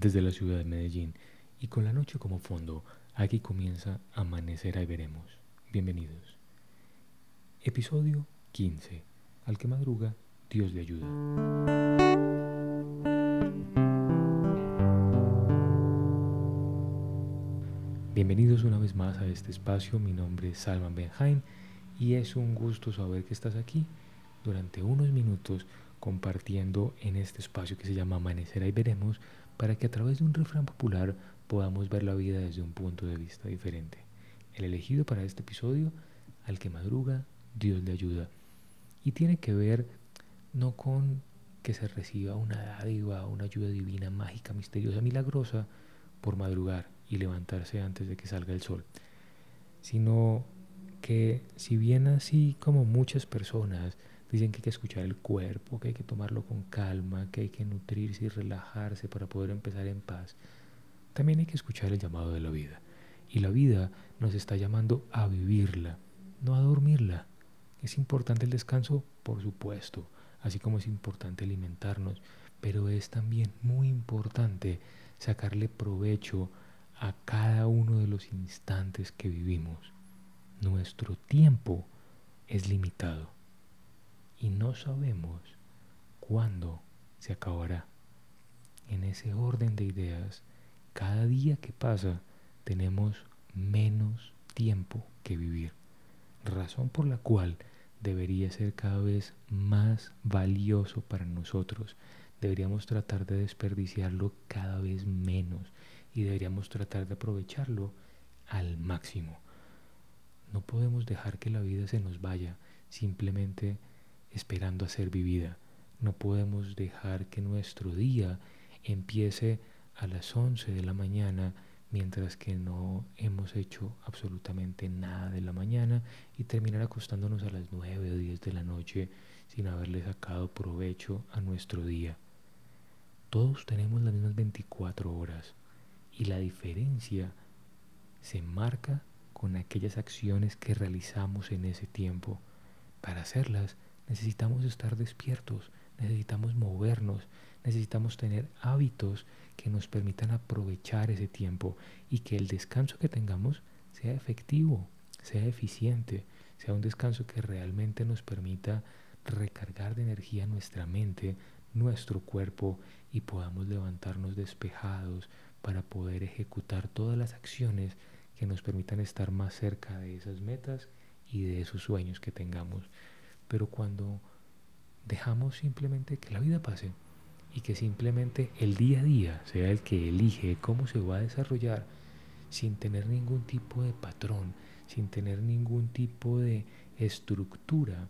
desde la ciudad de Medellín y con la noche como fondo, aquí comienza Amanecer ahí veremos. Bienvenidos. Episodio 15. Al que madruga, Dios le ayuda. Bienvenidos una vez más a este espacio, mi nombre es Salman Benjain y es un gusto saber que estás aquí durante unos minutos compartiendo en este espacio que se llama Amanecer y veremos para que a través de un refrán popular podamos ver la vida desde un punto de vista diferente. El elegido para este episodio, al que madruga, Dios le ayuda. Y tiene que ver no con que se reciba una dádiva, una ayuda divina, mágica, misteriosa, milagrosa por madrugar y levantarse antes de que salga el sol, sino que si bien así como muchas personas Dicen que hay que escuchar el cuerpo, que hay que tomarlo con calma, que hay que nutrirse y relajarse para poder empezar en paz. También hay que escuchar el llamado de la vida. Y la vida nos está llamando a vivirla, no a dormirla. Es importante el descanso, por supuesto, así como es importante alimentarnos, pero es también muy importante sacarle provecho a cada uno de los instantes que vivimos. Nuestro tiempo es limitado y no sabemos cuándo se acabará. En ese orden de ideas, cada día que pasa tenemos menos tiempo que vivir, razón por la cual debería ser cada vez más valioso para nosotros. Deberíamos tratar de desperdiciarlo cada vez menos y deberíamos tratar de aprovecharlo al máximo. No podemos dejar que la vida se nos vaya simplemente esperando a ser vivida. No podemos dejar que nuestro día empiece a las 11 de la mañana mientras que no hemos hecho absolutamente nada de la mañana y terminar acostándonos a las 9 o 10 de la noche sin haberle sacado provecho a nuestro día. Todos tenemos las mismas 24 horas y la diferencia se marca con aquellas acciones que realizamos en ese tiempo. Para hacerlas necesitamos estar despiertos, necesitamos movernos, necesitamos tener hábitos que nos permitan aprovechar ese tiempo y que el descanso que tengamos sea efectivo, sea eficiente, sea un descanso que realmente nos permita recargar de energía nuestra mente, nuestro cuerpo y podamos levantarnos despejados para poder ejecutar todas las acciones que nos permitan estar más cerca de esas metas y de esos sueños que tengamos. Pero cuando dejamos simplemente que la vida pase y que simplemente el día a día sea el que elige cómo se va a desarrollar sin tener ningún tipo de patrón, sin tener ningún tipo de estructura,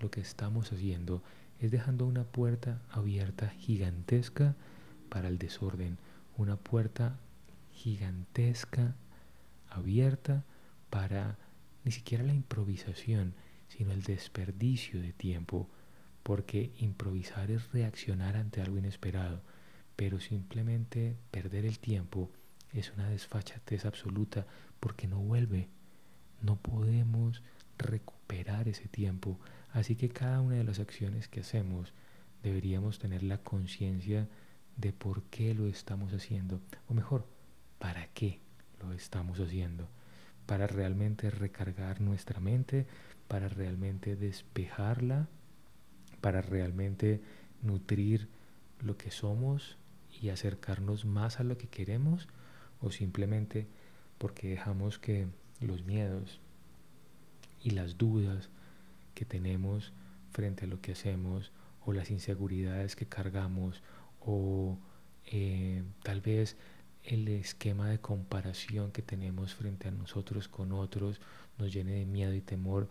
lo que estamos haciendo es dejando una puerta abierta gigantesca para el desorden, una puerta gigantesca abierta para ni siquiera la improvisación, sino el desperdicio de tiempo, porque improvisar es reaccionar ante algo inesperado, pero simplemente perder el tiempo es una desfachatez absoluta porque no vuelve. No podemos recuperar ese tiempo, así que cada una de las acciones que hacemos deberíamos tener la conciencia de por qué lo estamos haciendo, o mejor, para qué lo estamos haciendo, para realmente recargar nuestra mente, para realmente despejarla, para realmente nutrir lo que somos y acercarnos más a lo que queremos o simplemente porque dejamos que los miedos y las dudas que tenemos frente a lo que hacemos o las inseguridades que cargamos o eh, tal vez el esquema de comparación que tenemos frente a nosotros con otros nos llene de miedo y temor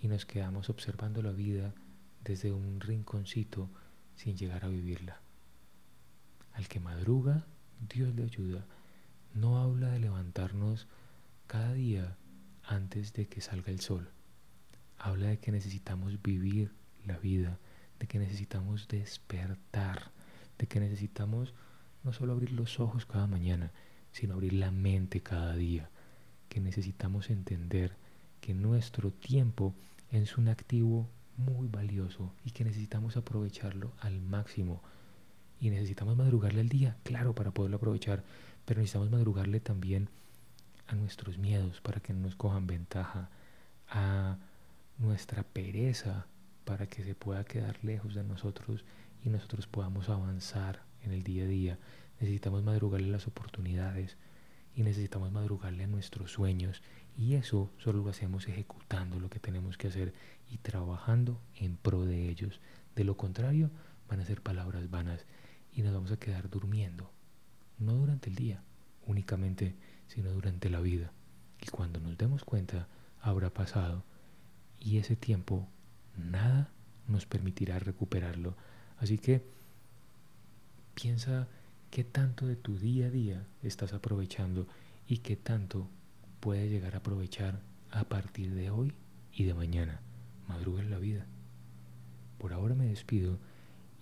y nos quedamos observando la vida desde un rinconcito sin llegar a vivirla. Al que madruga, Dios le ayuda. No habla de levantarnos cada día antes de que salga el sol. Habla de que necesitamos vivir la vida, de que necesitamos despertar, de que necesitamos no solo abrir los ojos cada mañana, sino abrir la mente cada día, que necesitamos entender que nuestro tiempo es un activo muy valioso y que necesitamos aprovecharlo al máximo. Y necesitamos madrugarle al día, claro, para poderlo aprovechar, pero necesitamos madrugarle también a nuestros miedos para que no nos cojan ventaja, a nuestra pereza para que se pueda quedar lejos de nosotros y nosotros podamos avanzar en el día a día. Necesitamos madrugarle las oportunidades y necesitamos madrugarle a nuestros sueños y eso solo lo hacemos ejecutando lo que tenemos que hacer y trabajando en pro de ellos. De lo contrario, van a ser palabras vanas y nos vamos a quedar durmiendo. No durante el día únicamente, sino durante la vida. Y cuando nos demos cuenta, habrá pasado y ese tiempo nada nos permitirá recuperarlo. Así que piensa qué tanto de tu día a día estás aprovechando y qué tanto puedes llegar a aprovechar a partir de hoy y de mañana. Madruga en la vida. Por ahora me despido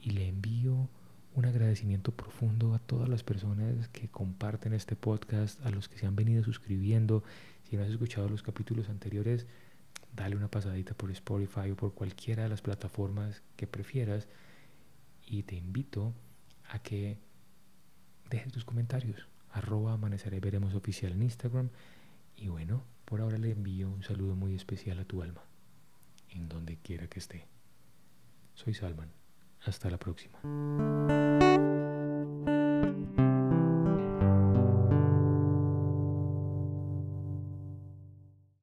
y le envío un agradecimiento profundo a todas las personas que comparten este podcast, a los que se han venido suscribiendo. Si no has escuchado los capítulos anteriores, dale una pasadita por Spotify o por cualquiera de las plataformas que prefieras y te invito a que dejes tus comentarios. Arroba amaneceré veremos oficial en Instagram. Y bueno por ahora le envío un saludo muy especial a tu alma en donde quiera que esté. Soy Salman. Hasta la próxima